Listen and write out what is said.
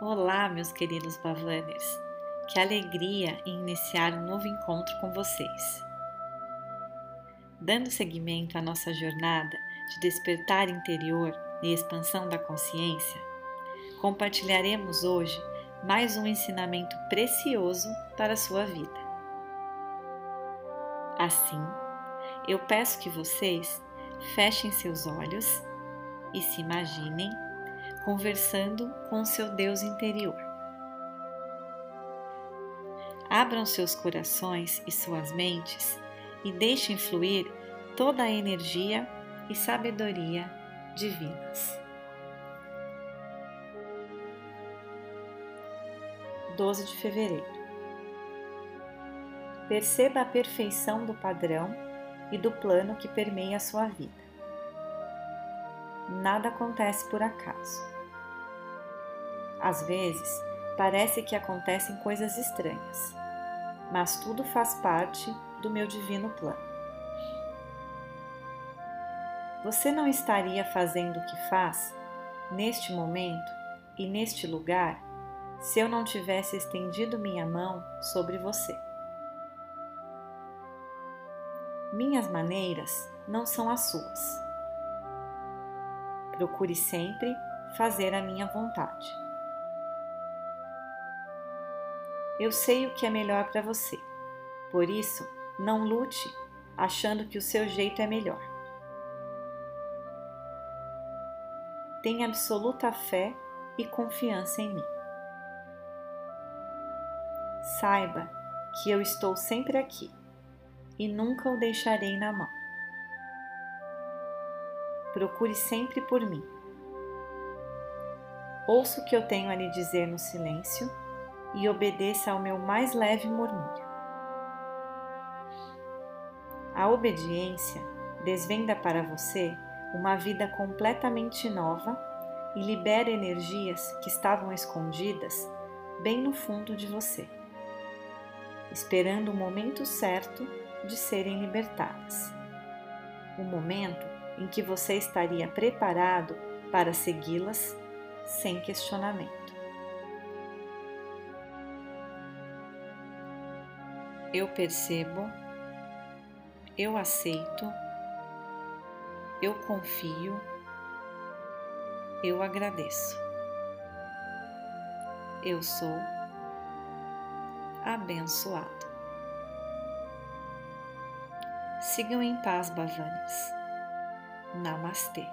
Olá, meus queridos Bavanners! Que alegria em iniciar um novo encontro com vocês. Dando seguimento à nossa jornada de despertar interior e expansão da consciência, compartilharemos hoje mais um ensinamento precioso para a sua vida. Assim, eu peço que vocês fechem seus olhos e se imaginem conversando com seu Deus interior. Abram seus corações e suas mentes e deixem fluir toda a energia e sabedoria divinas. 12 de fevereiro. Perceba a perfeição do padrão e do plano que permeia a sua vida. Nada acontece por acaso. Às vezes, parece que acontecem coisas estranhas, mas tudo faz parte do meu divino plano. Você não estaria fazendo o que faz neste momento e neste lugar se eu não tivesse estendido minha mão sobre você. Minhas maneiras não são as suas. Procure sempre fazer a minha vontade. Eu sei o que é melhor para você. Por isso, não lute achando que o seu jeito é melhor. Tenha absoluta fé e confiança em mim. Saiba que eu estou sempre aqui e nunca o deixarei na mão. Procure sempre por mim. Ouça o que eu tenho a lhe dizer no silêncio e obedeça ao meu mais leve murmúrio. A obediência desvenda para você uma vida completamente nova e libera energias que estavam escondidas bem no fundo de você, esperando o momento certo de serem libertadas. O momento em que você estaria preparado para segui-las sem questionamento. Eu percebo, eu aceito, eu confio, eu agradeço. Eu sou abençoado. Sigam em paz, Bavanes. Namastê.